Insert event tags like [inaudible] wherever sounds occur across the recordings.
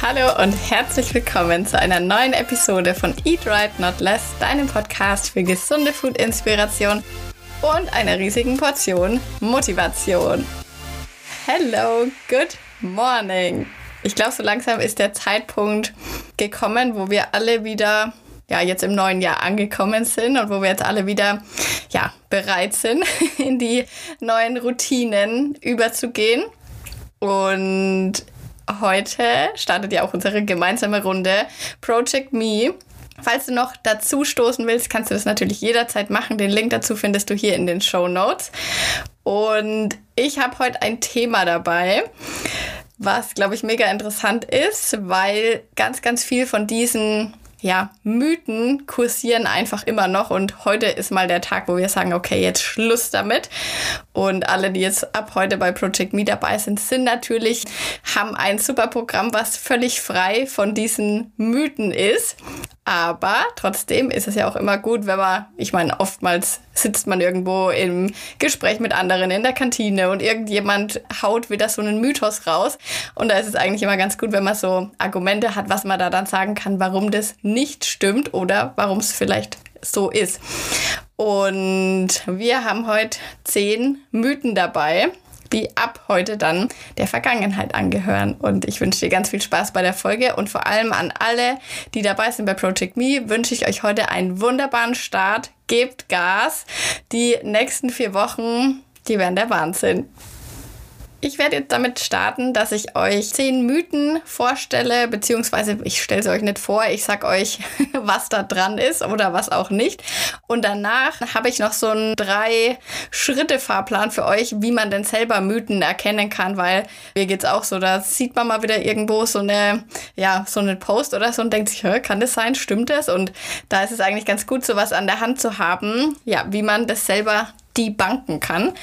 Hallo und herzlich willkommen zu einer neuen Episode von Eat Right Not Less, deinem Podcast für gesunde Food-Inspiration und einer riesigen Portion Motivation. Hello, good morning. Ich glaube, so langsam ist der Zeitpunkt gekommen, wo wir alle wieder ja, jetzt im neuen Jahr angekommen sind und wo wir jetzt alle wieder ja, bereit sind, [laughs] in die neuen Routinen überzugehen. Und heute startet ja auch unsere gemeinsame Runde Project Me. Falls du noch dazu stoßen willst, kannst du das natürlich jederzeit machen. Den Link dazu findest du hier in den Show Notes. Und ich habe heute ein Thema dabei, was, glaube ich, mega interessant ist, weil ganz, ganz viel von diesen ja, Mythen kursieren einfach immer noch und heute ist mal der Tag, wo wir sagen, okay, jetzt Schluss damit. Und alle, die jetzt ab heute bei Project Me dabei sind, sind natürlich, haben ein super Programm, was völlig frei von diesen Mythen ist. Aber trotzdem ist es ja auch immer gut, wenn man, ich meine, oftmals sitzt man irgendwo im Gespräch mit anderen in der Kantine und irgendjemand haut wieder so einen Mythos raus. Und da ist es eigentlich immer ganz gut, wenn man so Argumente hat, was man da dann sagen kann, warum das nicht stimmt oder warum es vielleicht so ist. Und wir haben heute zehn Mythen dabei die ab heute dann der Vergangenheit angehören. Und ich wünsche dir ganz viel Spaß bei der Folge und vor allem an alle, die dabei sind bei Project Me, wünsche ich euch heute einen wunderbaren Start. Gebt Gas. Die nächsten vier Wochen, die werden der Wahnsinn. Ich werde jetzt damit starten, dass ich euch zehn Mythen vorstelle, beziehungsweise ich stelle sie euch nicht vor, ich sag euch, [laughs] was da dran ist oder was auch nicht. Und danach habe ich noch so einen Drei-Schritte-Fahrplan für euch, wie man denn selber Mythen erkennen kann, weil mir geht's auch so, da sieht man mal wieder irgendwo so eine, ja, so einen Post oder so und denkt sich, kann das sein, stimmt das? Und da ist es eigentlich ganz gut, sowas an der Hand zu haben, ja, wie man das selber die banken kann.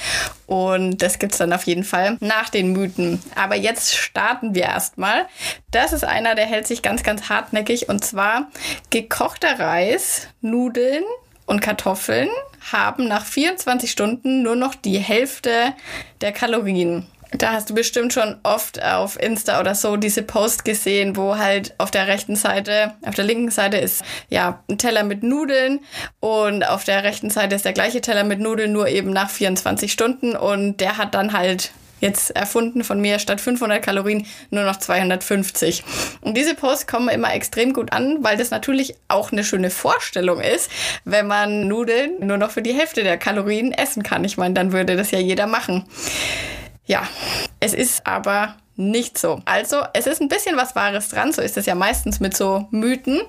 Und das gibt es dann auf jeden Fall nach den Mythen. Aber jetzt starten wir erstmal. Das ist einer, der hält sich ganz, ganz hartnäckig. Und zwar gekochter Reis, Nudeln und Kartoffeln haben nach 24 Stunden nur noch die Hälfte der Kalorien. Da hast du bestimmt schon oft auf Insta oder so diese Post gesehen, wo halt auf der rechten Seite, auf der linken Seite ist ja ein Teller mit Nudeln und auf der rechten Seite ist der gleiche Teller mit Nudeln, nur eben nach 24 Stunden und der hat dann halt jetzt erfunden von mir statt 500 Kalorien nur noch 250. Und diese Posts kommen immer extrem gut an, weil das natürlich auch eine schöne Vorstellung ist, wenn man Nudeln nur noch für die Hälfte der Kalorien essen kann. Ich meine, dann würde das ja jeder machen. Ja, es ist aber nicht so. Also, es ist ein bisschen was Wahres dran, so ist es ja meistens mit so Mythen.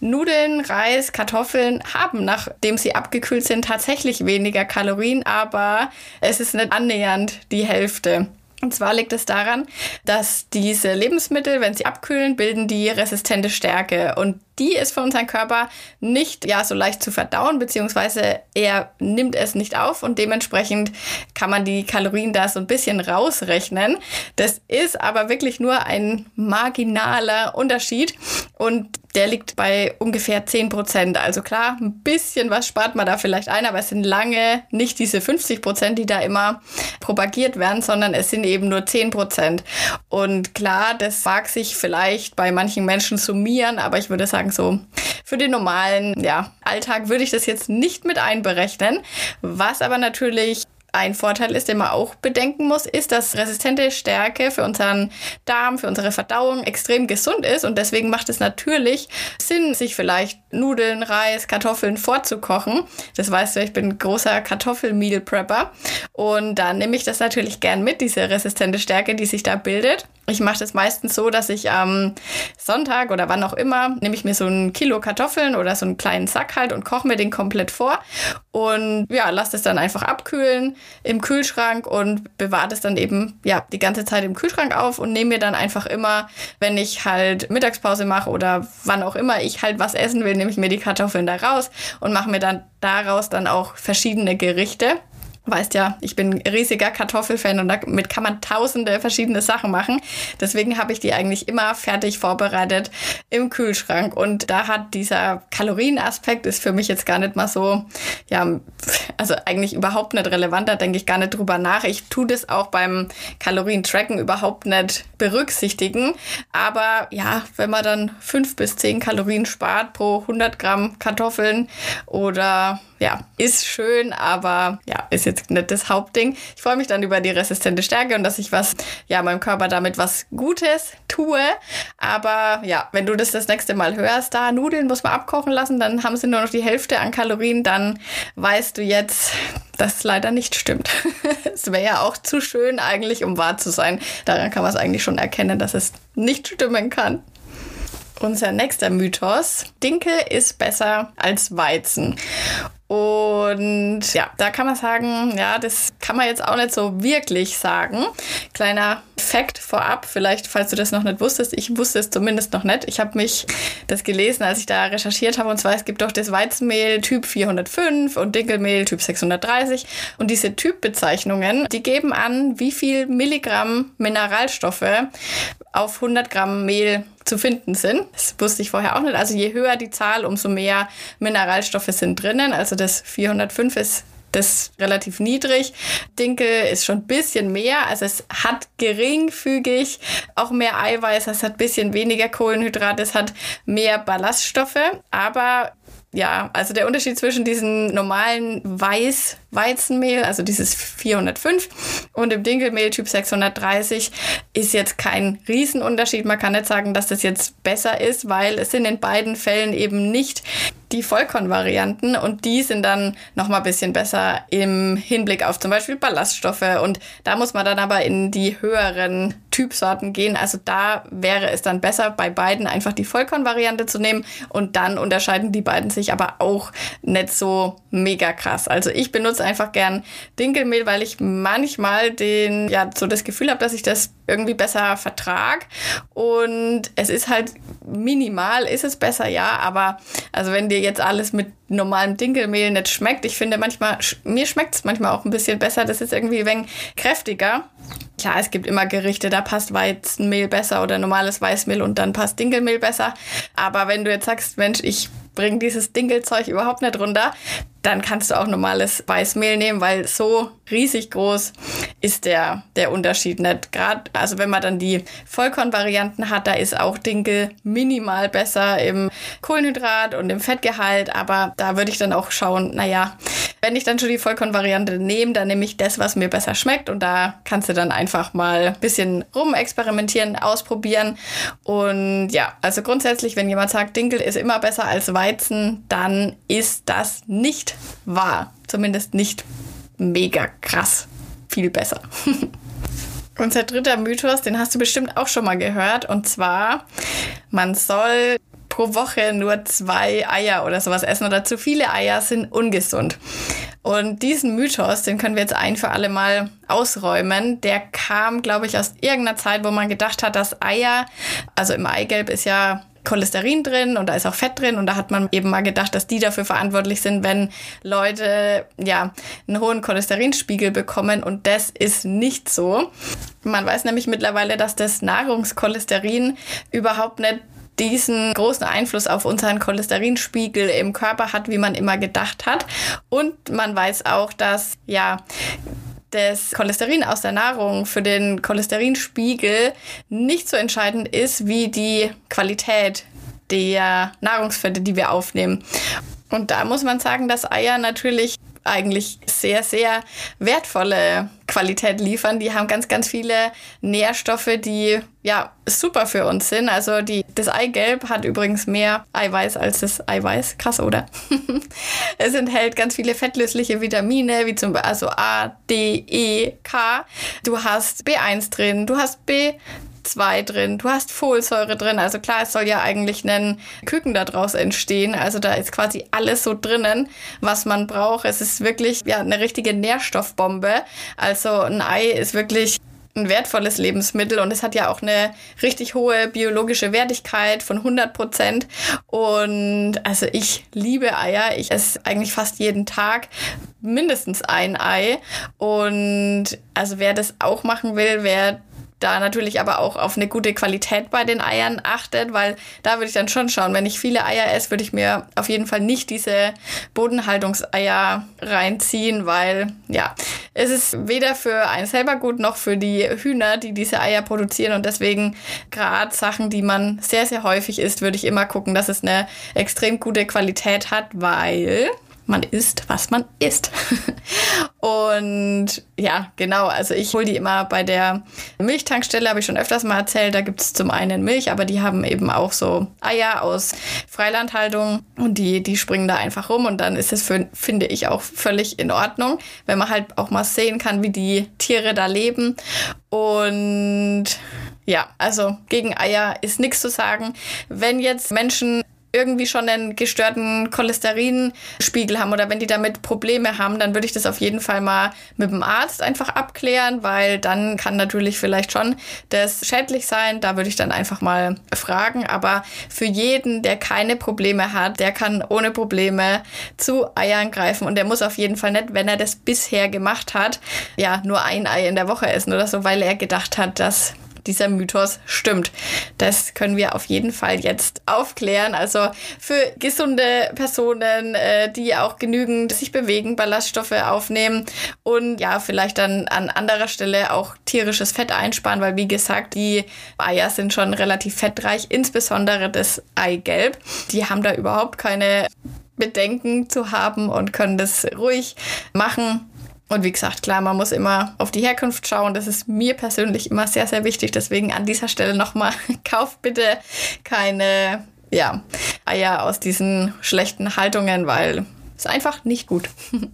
Nudeln, Reis, Kartoffeln haben, nachdem sie abgekühlt sind, tatsächlich weniger Kalorien, aber es ist nicht annähernd die Hälfte. Und zwar liegt es daran, dass diese Lebensmittel, wenn sie abkühlen, bilden die resistente Stärke. Und die ist für unseren Körper nicht ja so leicht zu verdauen, beziehungsweise er nimmt es nicht auf und dementsprechend kann man die Kalorien da so ein bisschen rausrechnen. Das ist aber wirklich nur ein marginaler Unterschied und der liegt bei ungefähr 10 Prozent. Also klar, ein bisschen was spart man da vielleicht ein, aber es sind lange nicht diese 50 Prozent, die da immer propagiert werden, sondern es sind eben nur 10 Prozent. Und klar, das mag sich vielleicht bei manchen Menschen summieren, aber ich würde sagen, so für den normalen ja, Alltag würde ich das jetzt nicht mit einberechnen. Was aber natürlich ein Vorteil ist, den man auch bedenken muss, ist, dass resistente Stärke für unseren Darm, für unsere Verdauung extrem gesund ist und deswegen macht es natürlich Sinn, sich vielleicht Nudeln, Reis, Kartoffeln vorzukochen. Das weißt du, ich bin großer Kartoffel-Meal Prepper und da nehme ich das natürlich gern mit, diese resistente Stärke, die sich da bildet. Ich mache das meistens so, dass ich am Sonntag oder wann auch immer nehme ich mir so ein Kilo Kartoffeln oder so einen kleinen Sack halt und koche mir den komplett vor. Und ja, lasse es dann einfach abkühlen im Kühlschrank und bewahre es dann eben ja die ganze Zeit im Kühlschrank auf und nehme mir dann einfach immer, wenn ich halt Mittagspause mache oder wann auch immer ich halt was essen will, nehme ich mir die Kartoffeln da raus und mache mir dann daraus dann auch verschiedene Gerichte weißt ja, ich bin riesiger Kartoffelfan und damit kann man tausende verschiedene Sachen machen. Deswegen habe ich die eigentlich immer fertig vorbereitet im Kühlschrank. Und da hat dieser Kalorienaspekt ist für mich jetzt gar nicht mal so, ja, also eigentlich überhaupt nicht relevant. Da denke ich gar nicht drüber nach. Ich tue das auch beim Kalorientracken überhaupt nicht berücksichtigen. Aber ja, wenn man dann fünf bis zehn Kalorien spart pro 100 Gramm Kartoffeln oder ja, ist schön, aber ja, ist jetzt nicht das Hauptding. Ich freue mich dann über die resistente Stärke und dass ich was, ja, meinem Körper damit was Gutes tue. Aber ja, wenn du das das nächste Mal hörst, da Nudeln muss man abkochen lassen, dann haben sie nur noch die Hälfte an Kalorien, dann weißt du jetzt, dass es leider nicht stimmt. [laughs] es wäre ja auch zu schön eigentlich, um wahr zu sein. Daran kann man es eigentlich schon erkennen, dass es nicht stimmen kann. Unser nächster Mythos. Dinkel ist besser als Weizen. Und ja, da kann man sagen, ja, das kann man jetzt auch nicht so wirklich sagen. Kleiner Fakt vorab, vielleicht, falls du das noch nicht wusstest, ich wusste es zumindest noch nicht. Ich habe mich das gelesen, als ich da recherchiert habe. Und zwar, es gibt doch das Weizenmehl Typ 405 und Dinkelmehl Typ 630. Und diese Typbezeichnungen, die geben an, wie viel Milligramm Mineralstoffe auf 100 Gramm Mehl zu finden sind. Das wusste ich vorher auch nicht. Also je höher die Zahl, umso mehr Mineralstoffe sind drinnen. Also das 405 ist das relativ niedrig. Dinkel ist schon ein bisschen mehr, also es hat geringfügig auch mehr Eiweiß, es hat ein bisschen weniger Kohlenhydrate, es hat mehr Ballaststoffe, aber ja, also der Unterschied zwischen diesem normalen Weiß-Weizenmehl, also dieses 405 und dem Dinkelmehl Typ 630 ist jetzt kein Riesenunterschied. Man kann nicht sagen, dass das jetzt besser ist, weil es in beiden Fällen eben nicht die Vollkornvarianten und die sind dann nochmal ein bisschen besser im Hinblick auf zum Beispiel Ballaststoffe und da muss man dann aber in die höheren Typsorten gehen. Also da wäre es dann besser, bei beiden einfach die Vollkornvariante zu nehmen und dann unterscheiden die beiden sich aber auch nicht so mega krass. Also ich benutze einfach gern Dinkelmehl, weil ich manchmal den, ja, so das Gefühl habe, dass ich das irgendwie besser vertrag und es ist halt minimal, ist es besser, ja, aber also wenn dir jetzt alles mit normalem Dinkelmehl nicht schmeckt, ich finde manchmal, mir schmeckt es manchmal auch ein bisschen besser, das ist irgendwie ein kräftiger. Klar, es gibt immer Gerichte, da passt Weizenmehl besser oder normales Weißmehl und dann passt Dinkelmehl besser. Aber wenn du jetzt sagst, Mensch, ich bringe dieses Dinkelzeug überhaupt nicht runter, dann kannst du auch normales Weißmehl nehmen, weil so riesig groß ist der, der Unterschied nicht. Gerade, also wenn man dann die Vollkornvarianten hat, da ist auch Dinkel minimal besser im Kohlenhydrat und im Fettgehalt, aber da würde ich dann auch schauen, naja, wenn ich dann schon die Vollkornvariante nehme, dann nehme ich das, was mir besser schmeckt und da kannst du dann einfach mal ein bisschen rumexperimentieren, ausprobieren und ja, also grundsätzlich, wenn jemand sagt, Dinkel ist immer besser als Weizen, dann ist das nicht war. Zumindest nicht mega krass viel besser. [laughs] Unser dritter Mythos, den hast du bestimmt auch schon mal gehört. Und zwar, man soll pro Woche nur zwei Eier oder sowas essen oder zu viele Eier sind ungesund. Und diesen Mythos, den können wir jetzt ein für alle Mal ausräumen. Der kam, glaube ich, aus irgendeiner Zeit, wo man gedacht hat, dass Eier, also im Eigelb ist ja Cholesterin drin und da ist auch Fett drin und da hat man eben mal gedacht, dass die dafür verantwortlich sind, wenn Leute ja einen hohen Cholesterinspiegel bekommen und das ist nicht so. Man weiß nämlich mittlerweile, dass das Nahrungscholesterin überhaupt nicht diesen großen Einfluss auf unseren Cholesterinspiegel im Körper hat, wie man immer gedacht hat. Und man weiß auch, dass ja das Cholesterin aus der Nahrung für den Cholesterinspiegel nicht so entscheidend ist wie die Qualität der Nahrungsfette, die wir aufnehmen. Und da muss man sagen, dass Eier natürlich eigentlich sehr, sehr wertvolle Qualität liefern. Die haben ganz, ganz viele Nährstoffe, die ja super für uns sind. Also die, das Eigelb hat übrigens mehr Eiweiß als das Eiweiß. Krass, oder? [laughs] es enthält ganz viele fettlösliche Vitamine, wie zum Beispiel also A, D, E, K. Du hast B1 drin, du hast B 2 drin, du hast Folsäure drin. Also klar, es soll ja eigentlich ein Küken daraus entstehen. Also da ist quasi alles so drinnen, was man braucht. Es ist wirklich ja eine richtige Nährstoffbombe. Also ein Ei ist wirklich ein wertvolles Lebensmittel und es hat ja auch eine richtig hohe biologische Wertigkeit von 100 Prozent. Und also ich liebe Eier. Ich esse eigentlich fast jeden Tag mindestens ein Ei. Und also wer das auch machen will, wer da natürlich aber auch auf eine gute Qualität bei den Eiern achtet, weil da würde ich dann schon schauen, wenn ich viele Eier esse, würde ich mir auf jeden Fall nicht diese Bodenhaltungseier reinziehen, weil ja, es ist weder für einen selber gut noch für die Hühner, die diese Eier produzieren. Und deswegen gerade Sachen, die man sehr, sehr häufig isst, würde ich immer gucken, dass es eine extrem gute Qualität hat, weil man isst, was man isst. [laughs] und ja, genau, also ich hole die immer bei der Milchtankstelle, habe ich schon öfters mal erzählt. Da gibt es zum einen Milch, aber die haben eben auch so Eier aus Freilandhaltung und die, die springen da einfach rum und dann ist es, finde ich, auch völlig in Ordnung, wenn man halt auch mal sehen kann, wie die Tiere da leben. Und ja, also gegen Eier ist nichts zu sagen. Wenn jetzt Menschen irgendwie schon einen gestörten Cholesterinspiegel haben oder wenn die damit Probleme haben, dann würde ich das auf jeden Fall mal mit dem Arzt einfach abklären, weil dann kann natürlich vielleicht schon das schädlich sein. Da würde ich dann einfach mal fragen. Aber für jeden, der keine Probleme hat, der kann ohne Probleme zu Eiern greifen und der muss auf jeden Fall nicht, wenn er das bisher gemacht hat, ja, nur ein Ei in der Woche essen oder so, weil er gedacht hat, dass dieser Mythos stimmt. Das können wir auf jeden Fall jetzt aufklären. Also für gesunde Personen, äh, die auch genügend sich bewegen, Ballaststoffe aufnehmen und ja, vielleicht dann an anderer Stelle auch tierisches Fett einsparen, weil wie gesagt, die Eier sind schon relativ fettreich, insbesondere das Eigelb. Die haben da überhaupt keine Bedenken zu haben und können das ruhig machen. Und wie gesagt, klar, man muss immer auf die Herkunft schauen. Das ist mir persönlich immer sehr, sehr wichtig. Deswegen an dieser Stelle nochmal, [laughs] kauft bitte keine ja, Eier aus diesen schlechten Haltungen, weil es einfach nicht gut. [laughs]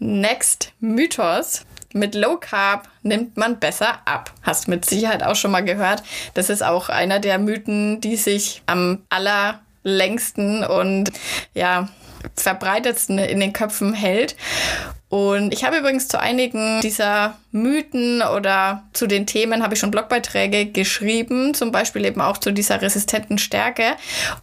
Next Mythos. Mit Low Carb nimmt man besser ab. Hast mit Sicherheit auch schon mal gehört. Das ist auch einer der Mythen, die sich am allerlängsten und ja, verbreitetsten in den Köpfen hält. Und ich habe übrigens zu einigen dieser Mythen oder zu den Themen habe ich schon Blogbeiträge geschrieben, zum Beispiel eben auch zu dieser resistenten Stärke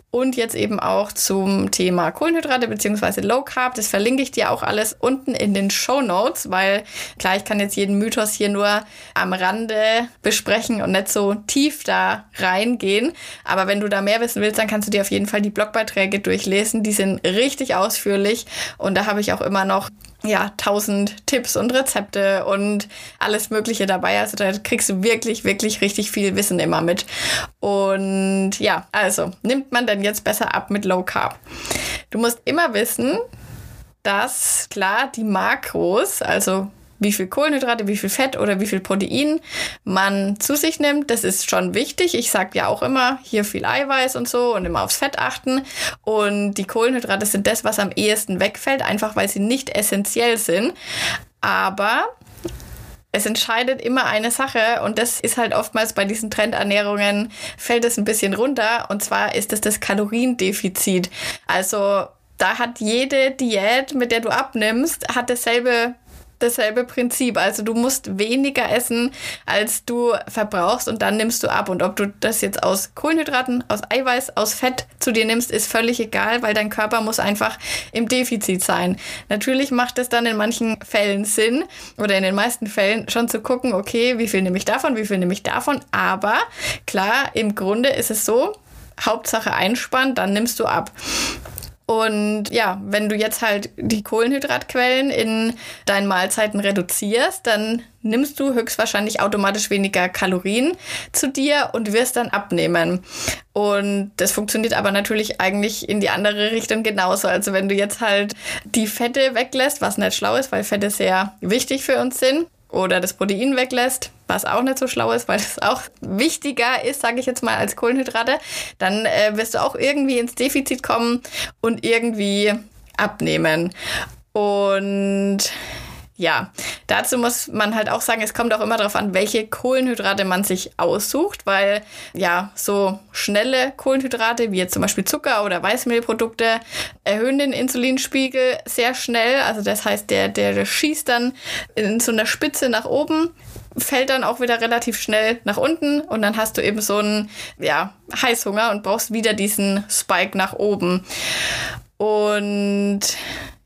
und jetzt eben auch zum Thema Kohlenhydrate bzw. Low Carb. Das verlinke ich dir auch alles unten in den Show Notes, weil klar, ich kann jetzt jeden Mythos hier nur am Rande besprechen und nicht so tief da reingehen. Aber wenn du da mehr wissen willst, dann kannst du dir auf jeden Fall die Blogbeiträge durchlesen. Die sind richtig ausführlich und da habe ich auch immer noch ja, tausend Tipps und Rezepte und alles Mögliche dabei. Also da kriegst du wirklich, wirklich richtig viel Wissen immer mit. Und ja, also nimmt man denn jetzt besser ab mit Low Carb? Du musst immer wissen, dass klar die Makros, also wie viel Kohlenhydrate, wie viel Fett oder wie viel Protein man zu sich nimmt. Das ist schon wichtig. Ich sage ja auch immer, hier viel Eiweiß und so und immer aufs Fett achten. Und die Kohlenhydrate sind das, was am ehesten wegfällt, einfach weil sie nicht essentiell sind. Aber es entscheidet immer eine Sache und das ist halt oftmals bei diesen Trendernährungen fällt es ein bisschen runter und zwar ist es das Kaloriendefizit. Also da hat jede Diät, mit der du abnimmst, hat dasselbe dasselbe Prinzip. Also du musst weniger essen, als du verbrauchst und dann nimmst du ab. Und ob du das jetzt aus Kohlenhydraten, aus Eiweiß, aus Fett zu dir nimmst, ist völlig egal, weil dein Körper muss einfach im Defizit sein. Natürlich macht es dann in manchen Fällen Sinn oder in den meisten Fällen schon zu gucken, okay, wie viel nehme ich davon, wie viel nehme ich davon. Aber klar, im Grunde ist es so, Hauptsache einspannt, dann nimmst du ab. Und ja, wenn du jetzt halt die Kohlenhydratquellen in deinen Mahlzeiten reduzierst, dann nimmst du höchstwahrscheinlich automatisch weniger Kalorien zu dir und wirst dann abnehmen. Und das funktioniert aber natürlich eigentlich in die andere Richtung genauso. Also wenn du jetzt halt die Fette weglässt, was nicht schlau ist, weil Fette sehr wichtig für uns sind, oder das Protein weglässt, was auch nicht so schlau ist, weil es auch wichtiger ist, sage ich jetzt mal, als Kohlenhydrate, dann äh, wirst du auch irgendwie ins Defizit kommen und irgendwie abnehmen. Und ja, dazu muss man halt auch sagen, es kommt auch immer darauf an, welche Kohlenhydrate man sich aussucht, weil ja, so schnelle Kohlenhydrate wie jetzt zum Beispiel Zucker oder Weißmehlprodukte erhöhen den Insulinspiegel sehr schnell. Also das heißt, der, der schießt dann in so einer Spitze nach oben fällt dann auch wieder relativ schnell nach unten und dann hast du eben so einen ja, Heißhunger und brauchst wieder diesen Spike nach oben. Und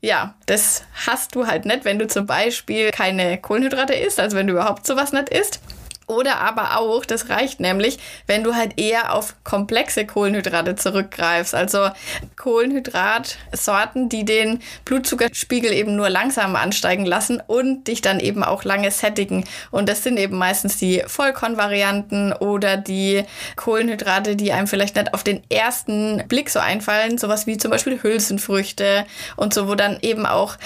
ja, das hast du halt nicht, wenn du zum Beispiel keine Kohlenhydrate isst, also wenn du überhaupt sowas nicht isst. Oder aber auch, das reicht nämlich, wenn du halt eher auf komplexe Kohlenhydrate zurückgreifst. Also Kohlenhydratsorten, die den Blutzuckerspiegel eben nur langsam ansteigen lassen und dich dann eben auch lange sättigen. Und das sind eben meistens die Vollkornvarianten oder die Kohlenhydrate, die einem vielleicht nicht auf den ersten Blick so einfallen. Sowas wie zum Beispiel Hülsenfrüchte und so, wo dann eben auch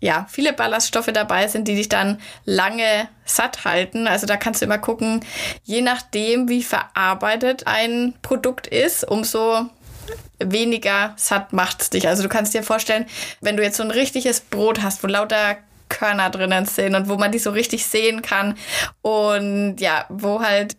ja, viele Ballaststoffe dabei sind, die dich dann lange satt halten. Also da kannst du immer gucken, je nachdem, wie verarbeitet ein Produkt ist, umso weniger satt macht es dich. Also du kannst dir vorstellen, wenn du jetzt so ein richtiges Brot hast, wo lauter Körner drinnen sind und wo man die so richtig sehen kann und ja, wo halt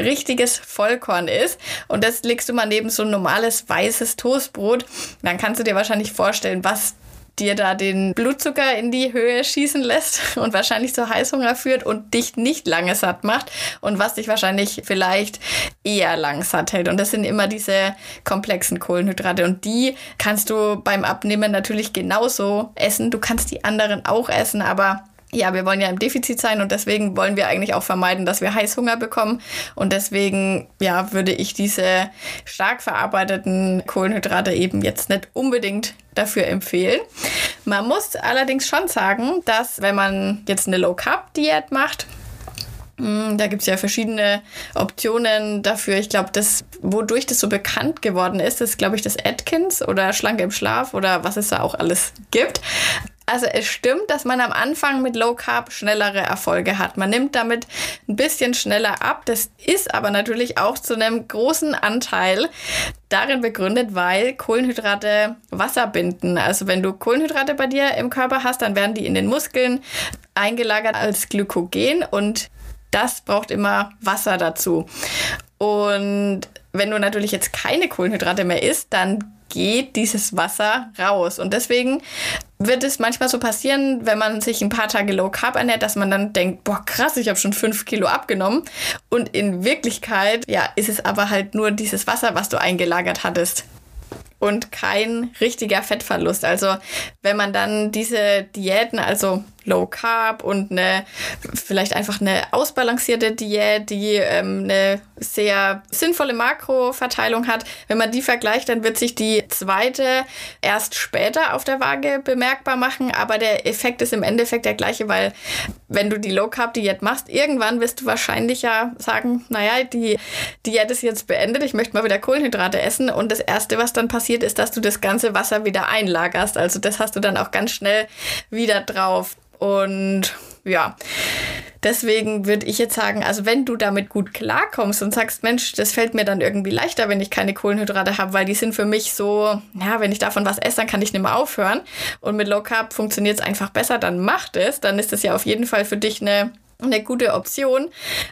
richtiges Vollkorn ist und das legst du mal neben so ein normales weißes Toastbrot, dann kannst du dir wahrscheinlich vorstellen, was dir da den Blutzucker in die Höhe schießen lässt [laughs] und wahrscheinlich zu Heißhunger führt und dich nicht lange satt macht und was dich wahrscheinlich vielleicht eher lang satt hält. Und das sind immer diese komplexen Kohlenhydrate und die kannst du beim Abnehmen natürlich genauso essen. Du kannst die anderen auch essen, aber ja, wir wollen ja im Defizit sein und deswegen wollen wir eigentlich auch vermeiden, dass wir Heißhunger bekommen. Und deswegen, ja, würde ich diese stark verarbeiteten Kohlenhydrate eben jetzt nicht unbedingt dafür empfehlen. Man muss allerdings schon sagen, dass wenn man jetzt eine Low-Carb-Diät macht, hm, da gibt es ja verschiedene Optionen dafür. Ich glaube, das, wodurch das so bekannt geworden ist, ist, glaube ich, das Atkins oder Schlanke im Schlaf oder was es da auch alles gibt. Also es stimmt, dass man am Anfang mit Low Carb schnellere Erfolge hat. Man nimmt damit ein bisschen schneller ab. Das ist aber natürlich auch zu einem großen Anteil darin begründet, weil Kohlenhydrate Wasser binden. Also wenn du Kohlenhydrate bei dir im Körper hast, dann werden die in den Muskeln eingelagert als Glykogen und das braucht immer Wasser dazu. Und wenn du natürlich jetzt keine Kohlenhydrate mehr isst, dann geht dieses Wasser raus. Und deswegen wird es manchmal so passieren, wenn man sich ein paar Tage Low Carb ernährt, dass man dann denkt, boah krass, ich habe schon fünf Kilo abgenommen. Und in Wirklichkeit, ja, ist es aber halt nur dieses Wasser, was du eingelagert hattest und kein richtiger Fettverlust. Also wenn man dann diese Diäten, also Low Carb und eine vielleicht einfach eine ausbalancierte Diät, die ähm, eine sehr sinnvolle Makroverteilung hat. Wenn man die vergleicht, dann wird sich die zweite erst später auf der Waage bemerkbar machen, aber der Effekt ist im Endeffekt der gleiche, weil wenn du die Low Carb Diät machst, irgendwann wirst du wahrscheinlich ja sagen, naja, die Diät ist jetzt beendet, ich möchte mal wieder Kohlenhydrate essen und das erste, was dann passiert, ist, dass du das ganze Wasser wieder einlagerst. Also das hast du dann auch ganz schnell wieder drauf. Und ja, deswegen würde ich jetzt sagen, also wenn du damit gut klarkommst und sagst, Mensch, das fällt mir dann irgendwie leichter, wenn ich keine Kohlenhydrate habe, weil die sind für mich so, ja, wenn ich davon was esse, dann kann ich nicht mehr aufhören. Und mit Low Carb funktioniert es einfach besser, dann macht es. Dann ist das ja auf jeden Fall für dich eine eine gute Option.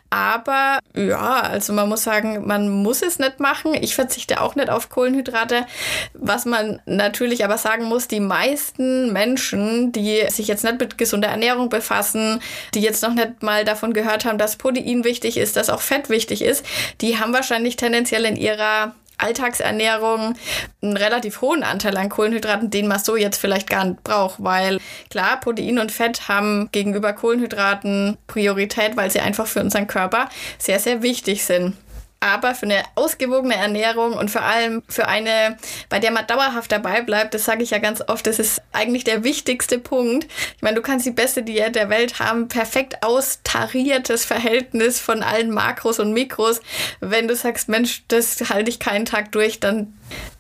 Aber ja, also man muss sagen, man muss es nicht machen. Ich verzichte auch nicht auf Kohlenhydrate. Was man natürlich aber sagen muss, die meisten Menschen, die sich jetzt nicht mit gesunder Ernährung befassen, die jetzt noch nicht mal davon gehört haben, dass Protein wichtig ist, dass auch Fett wichtig ist, die haben wahrscheinlich tendenziell in ihrer Alltagsernährung einen relativ hohen Anteil an Kohlenhydraten, den man so jetzt vielleicht gar nicht braucht, weil klar, Protein und Fett haben gegenüber Kohlenhydraten Priorität, weil sie einfach für unseren Körper sehr, sehr wichtig sind. Aber für eine ausgewogene Ernährung und vor allem für eine, bei der man dauerhaft dabei bleibt, das sage ich ja ganz oft, das ist eigentlich der wichtigste Punkt. Ich meine, du kannst die beste Diät der Welt haben, perfekt austariertes Verhältnis von allen Makros und Mikros. Wenn du sagst, Mensch, das halte ich keinen Tag durch, dann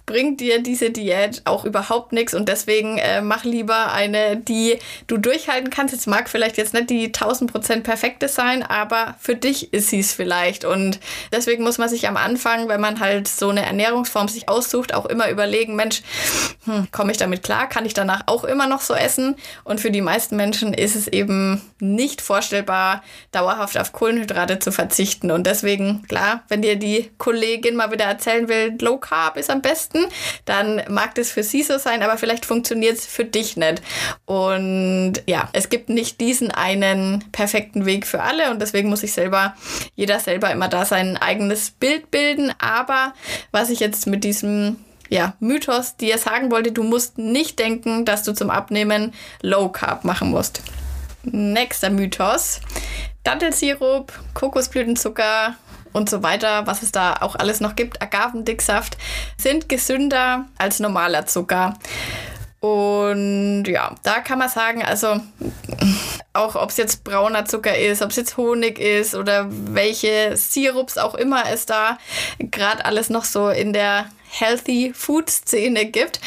bringt dir diese Diät auch überhaupt nichts und deswegen äh, mach lieber eine, die du durchhalten kannst. Jetzt mag vielleicht jetzt nicht die 1000% perfekte sein, aber für dich ist sie es vielleicht und deswegen muss man sich am Anfang, wenn man halt so eine Ernährungsform sich aussucht, auch immer überlegen, Mensch, hm, komme ich damit klar? Kann ich danach auch immer noch so essen? Und für die meisten Menschen ist es eben nicht vorstellbar, dauerhaft auf Kohlenhydrate zu verzichten und deswegen, klar, wenn dir die Kollegin mal wieder erzählen will, Low Carb ist am am besten, dann mag das für sie so sein, aber vielleicht funktioniert es für dich nicht. Und ja, es gibt nicht diesen einen perfekten Weg für alle und deswegen muss ich selber, jeder selber immer da sein eigenes Bild bilden. Aber was ich jetzt mit diesem ja, Mythos, die er sagen wollte, du musst nicht denken, dass du zum Abnehmen Low Carb machen musst. Nächster Mythos. Dattelsirup, Kokosblütenzucker und so weiter, was es da auch alles noch gibt, Agavendicksaft, sind gesünder als normaler Zucker. Und ja, da kann man sagen, also auch ob es jetzt brauner Zucker ist, ob es jetzt Honig ist oder welche Sirups auch immer es da gerade alles noch so in der Healthy Food Szene gibt,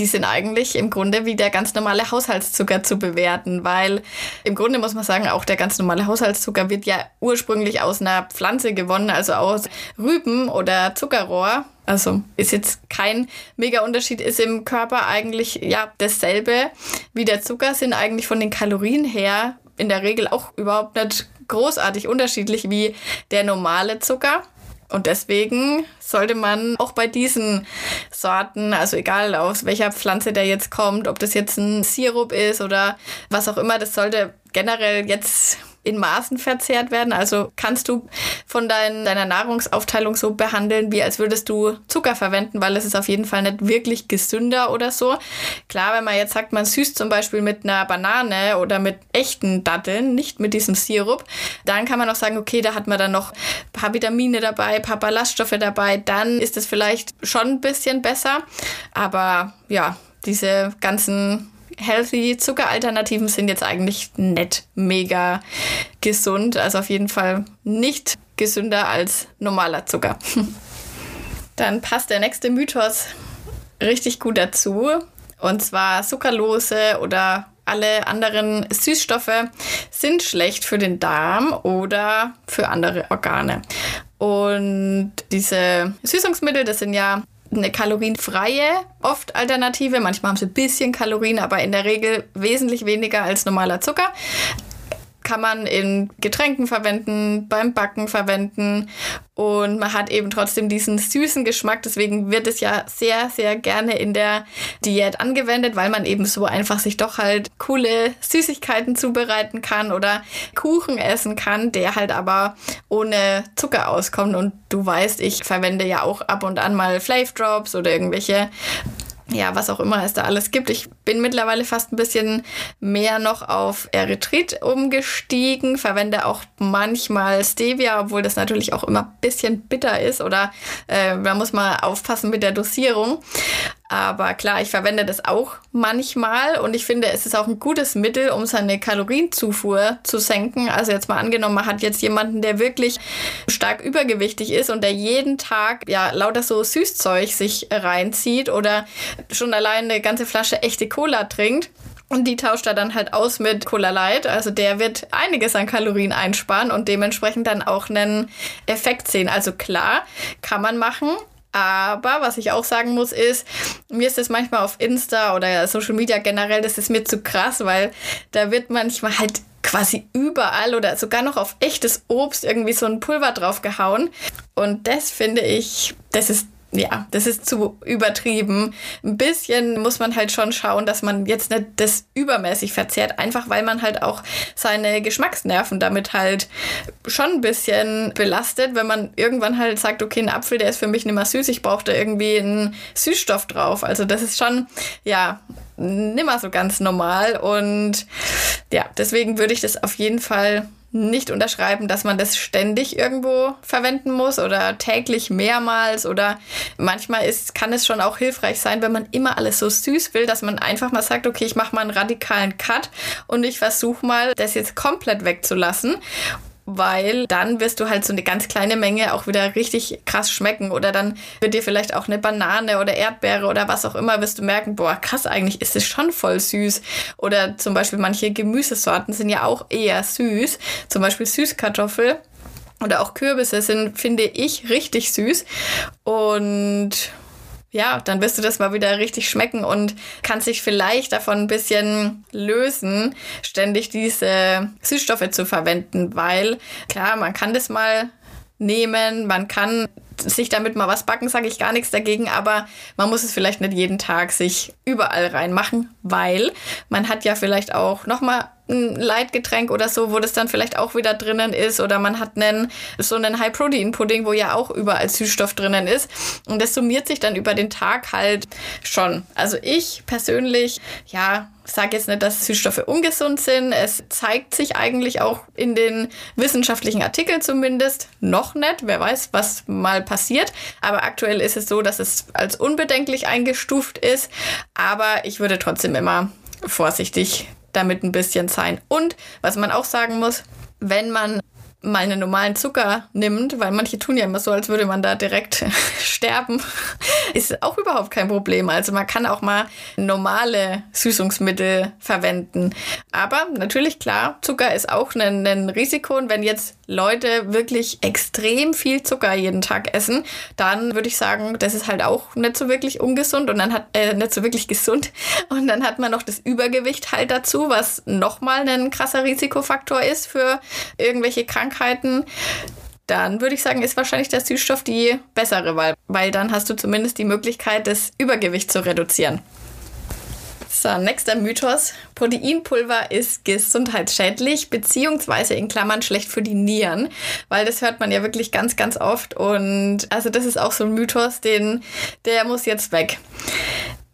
die sind eigentlich im Grunde wie der ganz normale Haushaltszucker zu bewerten, weil im Grunde muss man sagen, auch der ganz normale Haushaltszucker wird ja ursprünglich aus einer Pflanze gewonnen, also aus Rüben oder Zuckerrohr. Also ist jetzt kein mega Unterschied, ist im Körper eigentlich ja dasselbe wie der Zucker, sind eigentlich von den Kalorien her in der Regel auch überhaupt nicht großartig unterschiedlich wie der normale Zucker. Und deswegen sollte man auch bei diesen Sorten, also egal aus welcher Pflanze der jetzt kommt, ob das jetzt ein Sirup ist oder was auch immer, das sollte generell jetzt in Maßen verzehrt werden. Also kannst du von dein, deiner Nahrungsaufteilung so behandeln, wie als würdest du Zucker verwenden, weil es ist auf jeden Fall nicht wirklich gesünder oder so. Klar, wenn man jetzt sagt, man süßt zum Beispiel mit einer Banane oder mit echten Datteln, nicht mit diesem Sirup, dann kann man auch sagen, okay, da hat man dann noch ein paar Vitamine dabei, ein paar Ballaststoffe dabei, dann ist es vielleicht schon ein bisschen besser. Aber ja, diese ganzen healthy Zuckeralternativen sind jetzt eigentlich nicht mega gesund. Also auf jeden Fall nicht gesünder als normaler Zucker. [laughs] Dann passt der nächste Mythos richtig gut dazu. Und zwar Zuckerlose oder alle anderen Süßstoffe sind schlecht für den Darm oder für andere Organe. Und diese Süßungsmittel, das sind ja eine kalorienfreie oft Alternative. Manchmal haben sie ein bisschen Kalorien, aber in der Regel wesentlich weniger als normaler Zucker kann man in Getränken verwenden, beim Backen verwenden und man hat eben trotzdem diesen süßen Geschmack. Deswegen wird es ja sehr, sehr gerne in der Diät angewendet, weil man eben so einfach sich doch halt coole Süßigkeiten zubereiten kann oder Kuchen essen kann, der halt aber ohne Zucker auskommt. Und du weißt, ich verwende ja auch ab und an mal Flav oder irgendwelche ja, was auch immer es da alles gibt. Ich bin mittlerweile fast ein bisschen mehr noch auf Erythrit umgestiegen, verwende auch manchmal Stevia, obwohl das natürlich auch immer ein bisschen bitter ist oder äh, da muss man aufpassen mit der Dosierung. Aber klar, ich verwende das auch manchmal und ich finde, es ist auch ein gutes Mittel, um seine Kalorienzufuhr zu senken. Also jetzt mal angenommen, man hat jetzt jemanden, der wirklich stark übergewichtig ist und der jeden Tag ja lauter so Süßzeug sich reinzieht oder schon allein eine ganze Flasche echte Cola trinkt. Und die tauscht er dann halt aus mit Cola Light. Also der wird einiges an Kalorien einsparen und dementsprechend dann auch einen Effekt sehen. Also klar, kann man machen. Aber was ich auch sagen muss, ist, mir ist das manchmal auf Insta oder Social Media generell, das ist mir zu krass, weil da wird manchmal halt quasi überall oder sogar noch auf echtes Obst irgendwie so ein Pulver drauf gehauen. Und das finde ich, das ist ja, das ist zu übertrieben. Ein bisschen muss man halt schon schauen, dass man jetzt nicht das übermäßig verzehrt, einfach weil man halt auch seine Geschmacksnerven damit halt schon ein bisschen belastet, wenn man irgendwann halt sagt, okay, ein Apfel, der ist für mich nicht mehr süß, ich brauche da irgendwie einen Süßstoff drauf. Also das ist schon, ja, nimmer so ganz normal und ja, deswegen würde ich das auf jeden Fall nicht unterschreiben, dass man das ständig irgendwo verwenden muss oder täglich mehrmals oder manchmal ist, kann es schon auch hilfreich sein, wenn man immer alles so süß will, dass man einfach mal sagt, okay, ich mache mal einen radikalen Cut und ich versuche mal, das jetzt komplett wegzulassen weil dann wirst du halt so eine ganz kleine Menge auch wieder richtig krass schmecken. Oder dann wird dir vielleicht auch eine Banane oder Erdbeere oder was auch immer, wirst du merken, boah, krass, eigentlich ist es schon voll süß. Oder zum Beispiel manche Gemüsesorten sind ja auch eher süß, zum Beispiel Süßkartoffel oder auch Kürbisse sind, finde ich, richtig süß. Und ja, dann wirst du das mal wieder richtig schmecken und kannst dich vielleicht davon ein bisschen lösen, ständig diese Süßstoffe zu verwenden, weil klar, man kann das mal nehmen, man kann sich damit mal was backen, sage ich gar nichts dagegen, aber man muss es vielleicht nicht jeden Tag sich überall reinmachen, weil man hat ja vielleicht auch nochmal ein Leitgetränk oder so, wo das dann vielleicht auch wieder drinnen ist. Oder man hat einen, so einen High-Protein-Pudding, wo ja auch überall Süßstoff drinnen ist. Und das summiert sich dann über den Tag halt schon. Also ich persönlich, ja, sage jetzt nicht, dass Süßstoffe ungesund sind. Es zeigt sich eigentlich auch in den wissenschaftlichen Artikeln zumindest noch nicht. Wer weiß, was mal passiert. Aber aktuell ist es so, dass es als unbedenklich eingestuft ist. Aber ich würde trotzdem immer vorsichtig damit ein bisschen sein. Und was man auch sagen muss, wenn man mal einen normalen Zucker nimmt, weil manche tun ja immer so, als würde man da direkt [laughs] sterben, ist auch überhaupt kein Problem. Also man kann auch mal normale Süßungsmittel verwenden. Aber natürlich klar, Zucker ist auch ein, ein Risiko und wenn jetzt Leute wirklich extrem viel Zucker jeden Tag essen, dann würde ich sagen, das ist halt auch nicht so wirklich ungesund und dann hat äh, nicht so wirklich gesund [laughs] und dann hat man noch das Übergewicht halt dazu, was nochmal ein krasser Risikofaktor ist für irgendwelche Krankheiten dann würde ich sagen, ist wahrscheinlich der Süßstoff die bessere Wahl, weil dann hast du zumindest die Möglichkeit, das Übergewicht zu reduzieren. So, nächster Mythos. Proteinpulver ist gesundheitsschädlich, beziehungsweise in Klammern schlecht für die Nieren, weil das hört man ja wirklich ganz, ganz oft. Und also das ist auch so ein Mythos, den, der muss jetzt weg.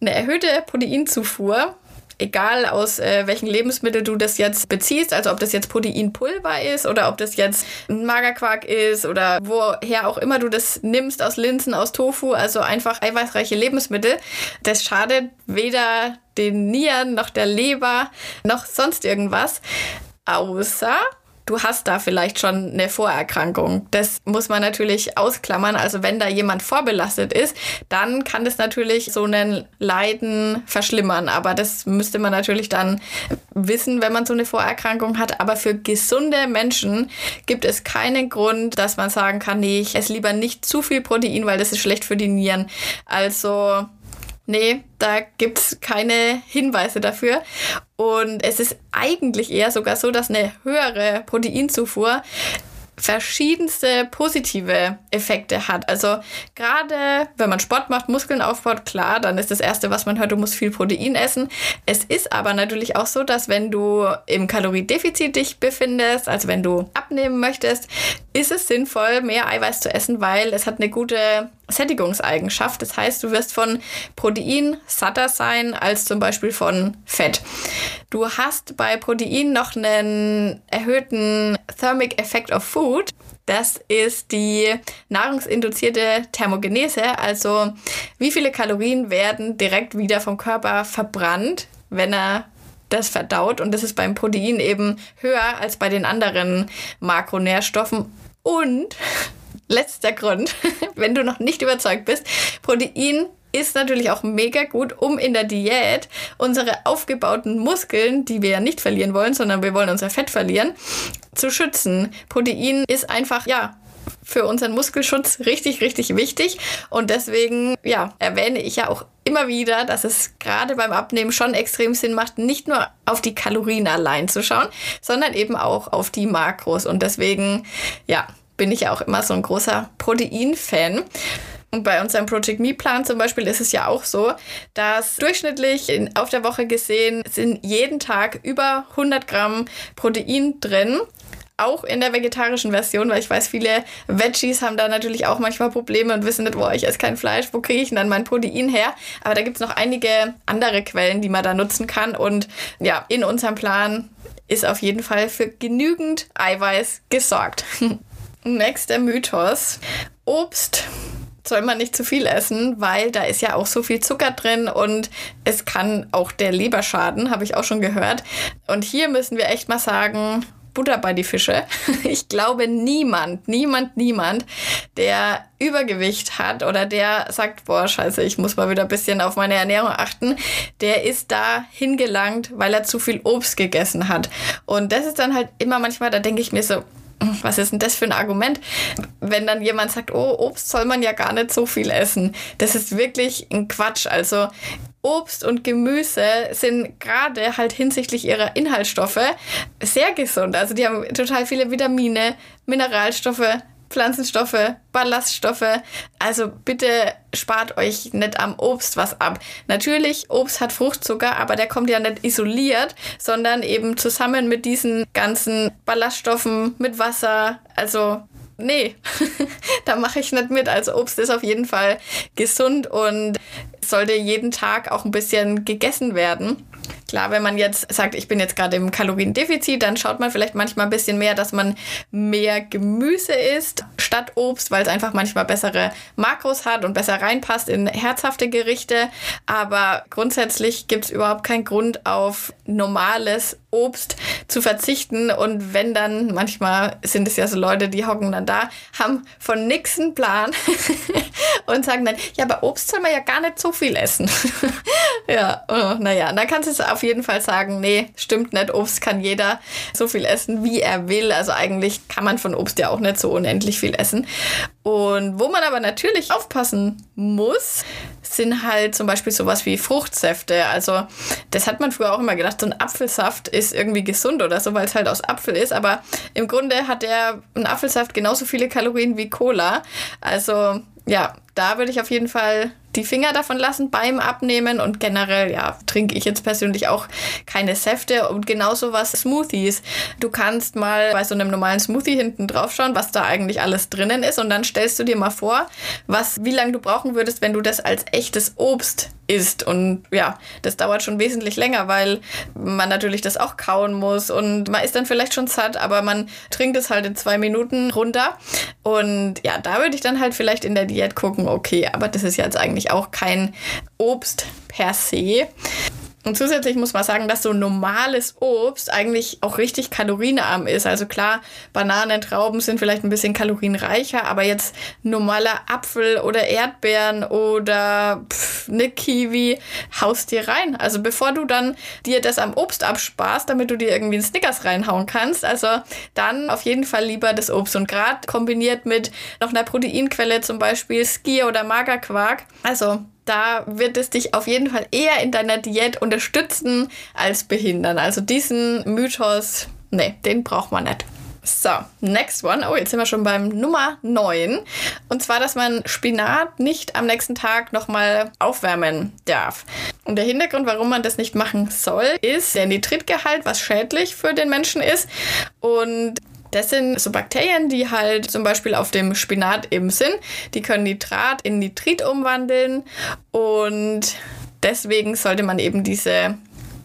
Eine erhöhte Proteinzufuhr egal aus äh, welchen Lebensmitteln du das jetzt beziehst, also ob das jetzt Proteinpulver ist oder ob das jetzt ein Magerquark ist oder woher auch immer du das nimmst, aus Linsen, aus Tofu, also einfach eiweißreiche Lebensmittel, das schadet weder den Nieren noch der Leber noch sonst irgendwas, außer du hast da vielleicht schon eine Vorerkrankung. Das muss man natürlich ausklammern. Also wenn da jemand vorbelastet ist, dann kann das natürlich so einen Leiden verschlimmern. Aber das müsste man natürlich dann wissen, wenn man so eine Vorerkrankung hat. Aber für gesunde Menschen gibt es keinen Grund, dass man sagen kann, nee, ich esse lieber nicht zu viel Protein, weil das ist schlecht für die Nieren. Also Nee, da gibt's keine Hinweise dafür. Und es ist eigentlich eher sogar so, dass eine höhere Proteinzufuhr verschiedenste positive Effekte hat. Also gerade wenn man Sport macht, Muskeln aufbaut, klar, dann ist das Erste, was man hört, du musst viel Protein essen. Es ist aber natürlich auch so, dass wenn du im Kaloriedefizit dich befindest, also wenn du abnehmen möchtest, ist es sinnvoll, mehr Eiweiß zu essen, weil es hat eine gute Sättigungseigenschaft. Das heißt, du wirst von Protein satter sein als zum Beispiel von Fett. Du hast bei Protein noch einen erhöhten Thermic Effect of Food. Das ist die nahrungsinduzierte Thermogenese, also wie viele Kalorien werden direkt wieder vom Körper verbrannt, wenn er das verdaut. Und das ist beim Protein eben höher als bei den anderen Makronährstoffen. Und letzter Grund, [laughs] wenn du noch nicht überzeugt bist, Protein ist natürlich auch mega gut, um in der Diät unsere aufgebauten Muskeln, die wir ja nicht verlieren wollen, sondern wir wollen unser Fett verlieren, zu schützen. Protein ist einfach, ja, für unseren Muskelschutz richtig, richtig wichtig. Und deswegen, ja, erwähne ich ja auch immer wieder, dass es gerade beim Abnehmen schon extrem Sinn macht, nicht nur auf die Kalorien allein zu schauen, sondern eben auch auf die Makros. Und deswegen, ja, bin ich ja auch immer so ein großer Protein-Fan. Und bei unserem Project Me Plan zum Beispiel ist es ja auch so, dass durchschnittlich in, auf der Woche gesehen sind jeden Tag über 100 Gramm Protein drin. Auch in der vegetarischen Version, weil ich weiß, viele Veggies haben da natürlich auch manchmal Probleme und wissen nicht, boah, ich esse kein Fleisch, wo kriege ich denn dann mein Protein her? Aber da gibt es noch einige andere Quellen, die man da nutzen kann. Und ja, in unserem Plan ist auf jeden Fall für genügend Eiweiß gesorgt. [laughs] Nächster Mythos. Obst soll man nicht zu viel essen, weil da ist ja auch so viel Zucker drin und es kann auch der Leber schaden, habe ich auch schon gehört. Und hier müssen wir echt mal sagen, Butter bei die Fische. [laughs] Ich glaube, niemand, niemand, niemand, der Übergewicht hat oder der sagt, boah, scheiße, ich muss mal wieder ein bisschen auf meine Ernährung achten, der ist da hingelangt, weil er zu viel Obst gegessen hat. Und das ist dann halt immer manchmal, da denke ich mir so, was ist denn das für ein Argument, wenn dann jemand sagt, oh, Obst soll man ja gar nicht so viel essen. Das ist wirklich ein Quatsch. Also Obst und Gemüse sind gerade halt hinsichtlich ihrer Inhaltsstoffe sehr gesund. Also die haben total viele Vitamine, Mineralstoffe, Pflanzenstoffe, Ballaststoffe. Also bitte spart euch nicht am Obst was ab. Natürlich, Obst hat Fruchtzucker, aber der kommt ja nicht isoliert, sondern eben zusammen mit diesen ganzen Ballaststoffen, mit Wasser. Also nee, [laughs] da mache ich nicht mit. Also Obst ist auf jeden Fall gesund und sollte jeden Tag auch ein bisschen gegessen werden. Klar, wenn man jetzt sagt, ich bin jetzt gerade im Kaloriendefizit, dann schaut man vielleicht manchmal ein bisschen mehr, dass man mehr Gemüse isst statt Obst, weil es einfach manchmal bessere Makros hat und besser reinpasst in herzhafte Gerichte. Aber grundsätzlich gibt es überhaupt keinen Grund auf normales Obst zu verzichten. Und wenn dann, manchmal sind es ja so Leute, die hocken dann da, haben von nix einen Plan [laughs] und sagen dann, ja, aber Obst soll man ja gar nicht so viel essen. [laughs] ja, oh, naja, dann kannst du es auf jeden Fall sagen, nee, stimmt nicht, Obst kann jeder so viel essen, wie er will. Also eigentlich kann man von Obst ja auch nicht so unendlich viel essen. Und wo man aber natürlich aufpassen muss, sind halt zum Beispiel sowas wie Fruchtsäfte. Also das hat man früher auch immer gedacht, so ein Apfelsaft ist irgendwie gesund oder so, weil es halt aus Apfel ist. Aber im Grunde hat der ein Apfelsaft genauso viele Kalorien wie Cola. Also ja, da würde ich auf jeden Fall die Finger davon lassen beim Abnehmen und generell, ja, trinke ich jetzt persönlich auch keine Säfte und genauso was Smoothies. Du kannst mal bei so einem normalen Smoothie hinten drauf schauen, was da eigentlich alles drinnen ist und dann stellst du dir mal vor, was, wie lange du brauchen würdest, wenn du das als echtes Obst isst. Und ja, das dauert schon wesentlich länger, weil man natürlich das auch kauen muss und man ist dann vielleicht schon satt, aber man trinkt es halt in zwei Minuten runter. Und ja, da würde ich dann halt vielleicht in der Diät gucken, okay, aber das ist jetzt eigentlich auch kein Obst per se. Und zusätzlich muss man sagen, dass so normales Obst eigentlich auch richtig kalorienarm ist. Also klar, Bananen, Trauben sind vielleicht ein bisschen kalorienreicher, aber jetzt normaler Apfel oder Erdbeeren oder pff, eine Kiwi haust dir rein. Also bevor du dann dir das am Obst absparst, damit du dir irgendwie einen Snickers reinhauen kannst, also dann auf jeden Fall lieber das Obst. Und gerade kombiniert mit noch einer Proteinquelle, zum Beispiel Skier oder Magerquark. Also da wird es dich auf jeden Fall eher in deiner Diät unterstützen als behindern. Also diesen Mythos, nee, den braucht man nicht. So, next one. Oh, jetzt sind wir schon beim Nummer 9. Und zwar, dass man Spinat nicht am nächsten Tag nochmal aufwärmen darf. Und der Hintergrund, warum man das nicht machen soll, ist der Nitritgehalt, was schädlich für den Menschen ist. Und das sind so Bakterien, die halt zum Beispiel auf dem Spinat eben sind. Die können Nitrat in Nitrit umwandeln und deswegen sollte man eben diese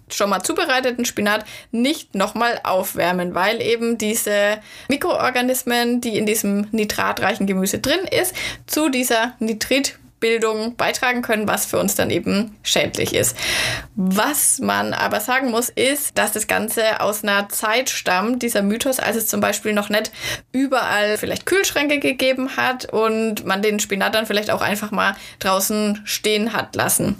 schon mal zubereiteten Spinat nicht nochmal aufwärmen, weil eben diese Mikroorganismen, die in diesem nitratreichen Gemüse drin ist, zu dieser Nitrit Bildung beitragen können, was für uns dann eben schädlich ist. Was man aber sagen muss, ist, dass das Ganze aus einer Zeit stammt, dieser Mythos, als es zum Beispiel noch nicht überall vielleicht Kühlschränke gegeben hat und man den Spinat dann vielleicht auch einfach mal draußen stehen hat lassen.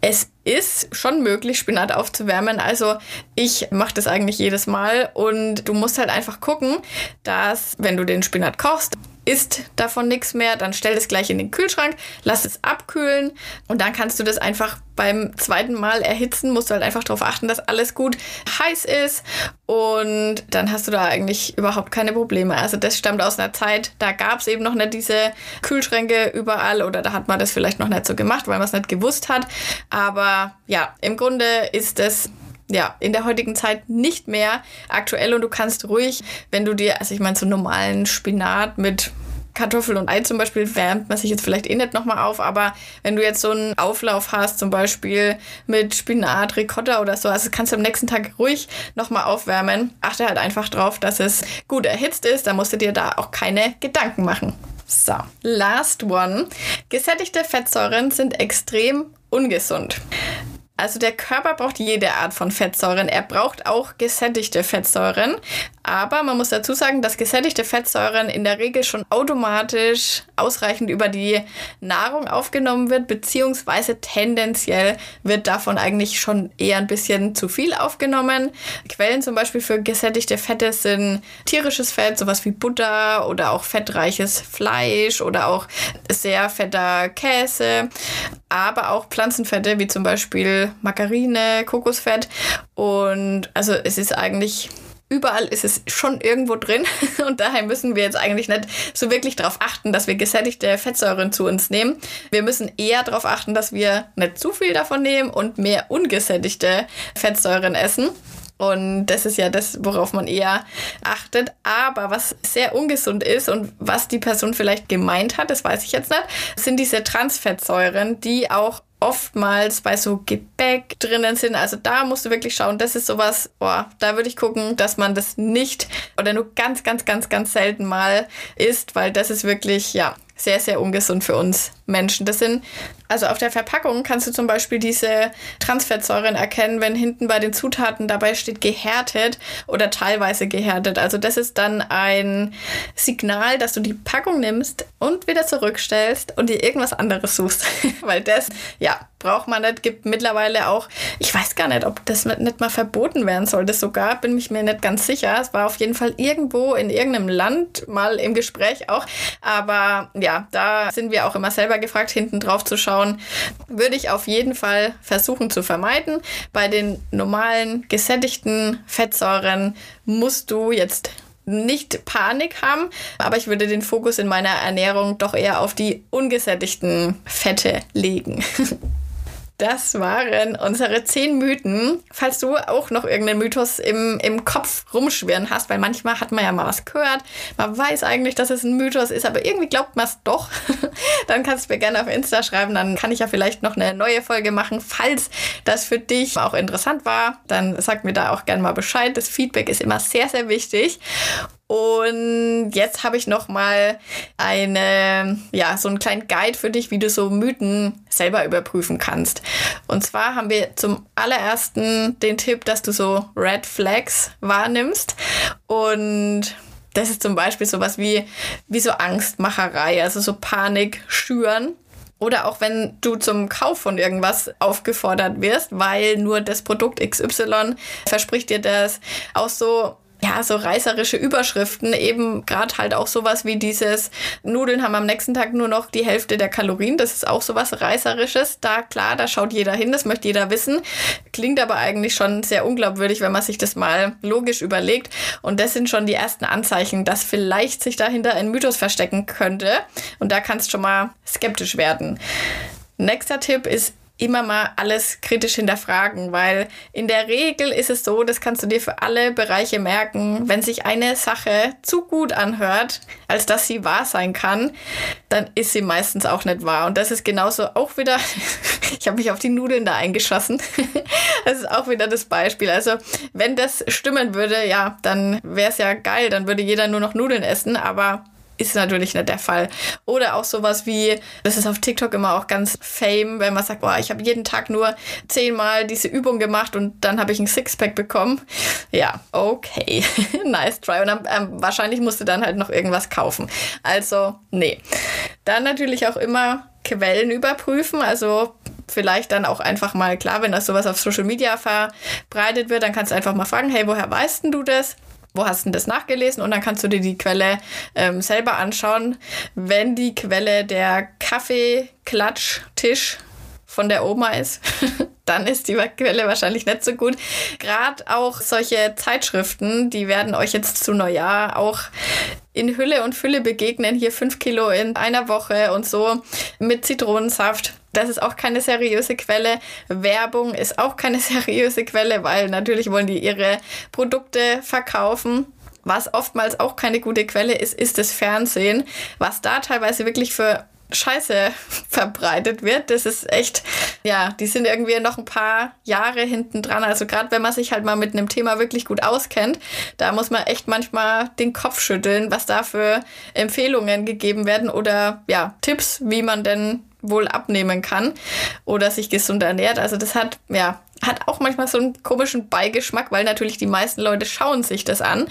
Es ist schon möglich, Spinat aufzuwärmen. Also ich mache das eigentlich jedes Mal und du musst halt einfach gucken, dass wenn du den Spinat kochst, isst davon nichts mehr, dann stell es gleich in den Kühlschrank, lass es abkühlen und dann kannst du das einfach beim zweiten Mal erhitzen, musst du halt einfach darauf achten, dass alles gut heiß ist und dann hast du da eigentlich überhaupt keine Probleme. Also das stammt aus einer Zeit, da gab es eben noch nicht diese Kühlschränke überall oder da hat man das vielleicht noch nicht so gemacht, weil man es nicht gewusst hat. Aber ja, im Grunde ist es ja, in der heutigen Zeit nicht mehr aktuell und du kannst ruhig, wenn du dir, also ich meine, so normalen Spinat mit Kartoffel und Ei zum Beispiel wärmt man sich jetzt vielleicht eh nicht nochmal auf, aber wenn du jetzt so einen Auflauf hast, zum Beispiel mit Spinat, Ricotta oder so, also kannst du am nächsten Tag ruhig nochmal aufwärmen. Achte halt einfach drauf, dass es gut erhitzt ist, da musst du dir da auch keine Gedanken machen. So, last one. Gesättigte Fettsäuren sind extrem ungesund. Also der Körper braucht jede Art von Fettsäuren. Er braucht auch gesättigte Fettsäuren. Aber man muss dazu sagen, dass gesättigte Fettsäuren in der Regel schon automatisch ausreichend über die Nahrung aufgenommen wird, beziehungsweise tendenziell wird davon eigentlich schon eher ein bisschen zu viel aufgenommen. Quellen zum Beispiel für gesättigte Fette sind tierisches Fett, sowas wie Butter oder auch fettreiches Fleisch oder auch sehr fetter Käse, aber auch Pflanzenfette wie zum Beispiel Margarine, Kokosfett. Und also es ist eigentlich überall ist es schon irgendwo drin [laughs] und daher müssen wir jetzt eigentlich nicht so wirklich darauf achten, dass wir gesättigte Fettsäuren zu uns nehmen. Wir müssen eher darauf achten, dass wir nicht zu viel davon nehmen und mehr ungesättigte Fettsäuren essen. Und das ist ja das, worauf man eher achtet. Aber was sehr ungesund ist und was die Person vielleicht gemeint hat, das weiß ich jetzt nicht, sind diese Transfettsäuren, die auch oftmals bei so Gebäck drinnen sind. Also da musst du wirklich schauen, das ist sowas, oh, da würde ich gucken, dass man das nicht oder nur ganz, ganz, ganz, ganz selten mal isst, weil das ist wirklich, ja, sehr, sehr ungesund für uns Menschen. Das sind, also auf der Verpackung kannst du zum Beispiel diese Transfettsäuren erkennen, wenn hinten bei den Zutaten dabei steht gehärtet oder teilweise gehärtet. Also das ist dann ein Signal, dass du die Packung nimmst und wieder zurückstellst und dir irgendwas anderes suchst. [laughs] Weil das, ja, braucht man nicht. Gibt mittlerweile auch, ich weiß gar nicht, ob das nicht mal verboten werden sollte sogar, bin ich mir nicht ganz sicher. Es war auf jeden Fall irgendwo in irgendeinem Land mal im Gespräch auch. Aber ja, da sind wir auch immer selber gefragt, hinten drauf zu schauen. Würde ich auf jeden Fall versuchen zu vermeiden. Bei den normalen gesättigten Fettsäuren musst du jetzt nicht Panik haben, aber ich würde den Fokus in meiner Ernährung doch eher auf die ungesättigten Fette legen. [laughs] Das waren unsere zehn Mythen. Falls du auch noch irgendeinen Mythos im, im Kopf rumschwirren hast, weil manchmal hat man ja mal was gehört, man weiß eigentlich, dass es ein Mythos ist, aber irgendwie glaubt man es doch, [laughs] dann kannst du mir gerne auf Insta schreiben, dann kann ich ja vielleicht noch eine neue Folge machen. Falls das für dich auch interessant war, dann sag mir da auch gerne mal Bescheid. Das Feedback ist immer sehr, sehr wichtig. Und jetzt habe ich noch mal eine, ja, so einen kleinen Guide für dich, wie du so Mythen selber überprüfen kannst. Und zwar haben wir zum allerersten den Tipp, dass du so Red Flags wahrnimmst und das ist zum Beispiel sowas wie, wie so Angstmacherei, also so Panik schüren. Oder auch wenn du zum Kauf von irgendwas aufgefordert wirst, weil nur das Produkt XY verspricht dir das. Auch so ja, so reißerische Überschriften, eben gerade halt auch sowas wie dieses Nudeln haben am nächsten Tag nur noch die Hälfte der Kalorien. Das ist auch sowas reißerisches. Da klar, da schaut jeder hin, das möchte jeder wissen. Klingt aber eigentlich schon sehr unglaubwürdig, wenn man sich das mal logisch überlegt. Und das sind schon die ersten Anzeichen, dass vielleicht sich dahinter ein Mythos verstecken könnte. Und da kannst schon mal skeptisch werden. Nächster Tipp ist immer mal alles kritisch hinterfragen, weil in der Regel ist es so, das kannst du dir für alle Bereiche merken, wenn sich eine Sache zu gut anhört, als dass sie wahr sein kann, dann ist sie meistens auch nicht wahr. Und das ist genauso auch wieder, [laughs] ich habe mich auf die Nudeln da eingeschossen, [laughs] das ist auch wieder das Beispiel. Also wenn das stimmen würde, ja, dann wäre es ja geil, dann würde jeder nur noch Nudeln essen, aber ist natürlich nicht der Fall. Oder auch sowas wie, das ist auf TikTok immer auch ganz fame, wenn man sagt, boah, ich habe jeden Tag nur zehnmal diese Übung gemacht und dann habe ich ein Sixpack bekommen. Ja, okay, [laughs] nice try. Und dann, ähm, wahrscheinlich musst du dann halt noch irgendwas kaufen. Also, nee. Dann natürlich auch immer Quellen überprüfen, also vielleicht dann auch einfach mal klar, wenn das sowas auf Social Media verbreitet wird, dann kannst du einfach mal fragen, hey, woher weißt denn du das? Wo hast du das nachgelesen? Und dann kannst du dir die Quelle ähm, selber anschauen. Wenn die Quelle der Kaffeeklatschtisch von der Oma ist, [laughs] dann ist die Quelle wahrscheinlich nicht so gut. Gerade auch solche Zeitschriften, die werden euch jetzt zu Neujahr auch in Hülle und Fülle begegnen. Hier fünf Kilo in einer Woche und so mit Zitronensaft. Das ist auch keine seriöse Quelle. Werbung ist auch keine [laughs] seriöse Quelle, weil natürlich wollen die ihre Produkte verkaufen. Was oftmals auch keine gute Quelle ist, ist das Fernsehen. Was da teilweise wirklich für Scheiße [laughs] verbreitet wird. Das ist echt, ja, die sind irgendwie noch ein paar Jahre hinten dran. Also gerade wenn man sich halt mal mit einem Thema wirklich gut auskennt, da muss man echt manchmal den Kopf schütteln, was da für Empfehlungen gegeben werden oder ja, Tipps, wie man denn wohl abnehmen kann oder sich gesund ernährt. Also das hat, ja, hat auch manchmal so einen komischen Beigeschmack, weil natürlich die meisten Leute schauen sich das an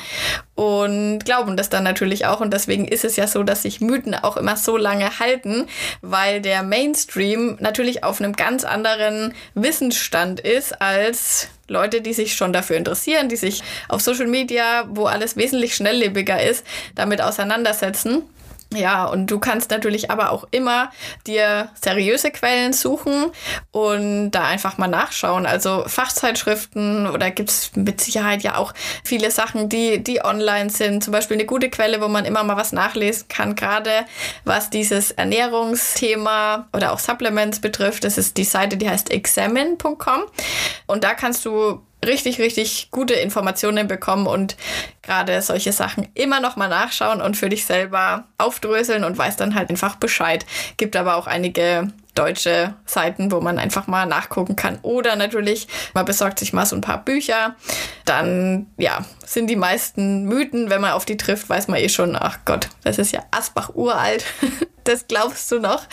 und glauben das dann natürlich auch. Und deswegen ist es ja so, dass sich Mythen auch immer so lange halten, weil der Mainstream natürlich auf einem ganz anderen Wissensstand ist als Leute, die sich schon dafür interessieren, die sich auf Social Media, wo alles wesentlich schnelllebiger ist, damit auseinandersetzen. Ja, und du kannst natürlich aber auch immer dir seriöse Quellen suchen und da einfach mal nachschauen. Also Fachzeitschriften oder gibt's mit Sicherheit ja auch viele Sachen, die, die online sind. Zum Beispiel eine gute Quelle, wo man immer mal was nachlesen kann, gerade was dieses Ernährungsthema oder auch Supplements betrifft. Das ist die Seite, die heißt examine.com. Und da kannst du richtig, richtig gute Informationen bekommen und gerade solche Sachen immer noch mal nachschauen und für dich selber aufdröseln und weiß dann halt einfach Bescheid. Gibt aber auch einige deutsche Seiten, wo man einfach mal nachgucken kann. Oder natürlich, man besorgt sich mal so ein paar Bücher. Dann, ja, sind die meisten Mythen, wenn man auf die trifft, weiß man eh schon, ach Gott, das ist ja Asbach uralt. [laughs] das glaubst du noch?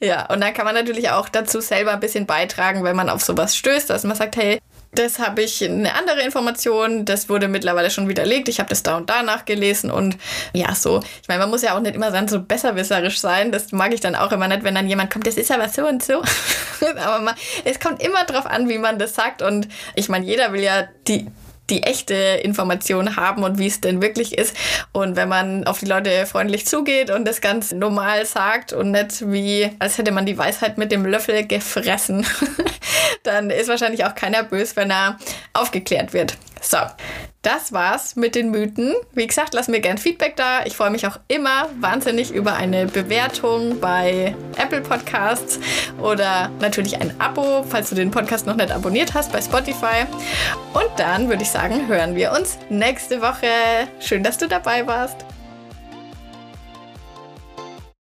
Ja, und dann kann man natürlich auch dazu selber ein bisschen beitragen, wenn man auf sowas stößt, dass man sagt, hey, das habe ich eine andere Information, das wurde mittlerweile schon widerlegt. Ich habe das da und da nachgelesen und ja, so. Ich meine, man muss ja auch nicht immer so besserwisserisch sein. Das mag ich dann auch immer nicht, wenn dann jemand kommt, das ist aber so und so. [laughs] aber man, es kommt immer drauf an, wie man das sagt. Und ich meine, jeder will ja die, die echte Information haben und wie es denn wirklich ist. Und wenn man auf die Leute freundlich zugeht und das ganz normal sagt und nicht wie, als hätte man die Weisheit mit dem Löffel gefressen, [laughs] dann ist wahrscheinlich auch keiner böse, wenn er aufgeklärt wird. So, das war's mit den Mythen. Wie gesagt, lass mir gern Feedback da. Ich freue mich auch immer wahnsinnig über eine Bewertung bei Apple Podcasts oder natürlich ein Abo, falls du den Podcast noch nicht abonniert hast bei Spotify. Und dann würde ich sagen, hören wir uns nächste Woche. Schön, dass du dabei warst.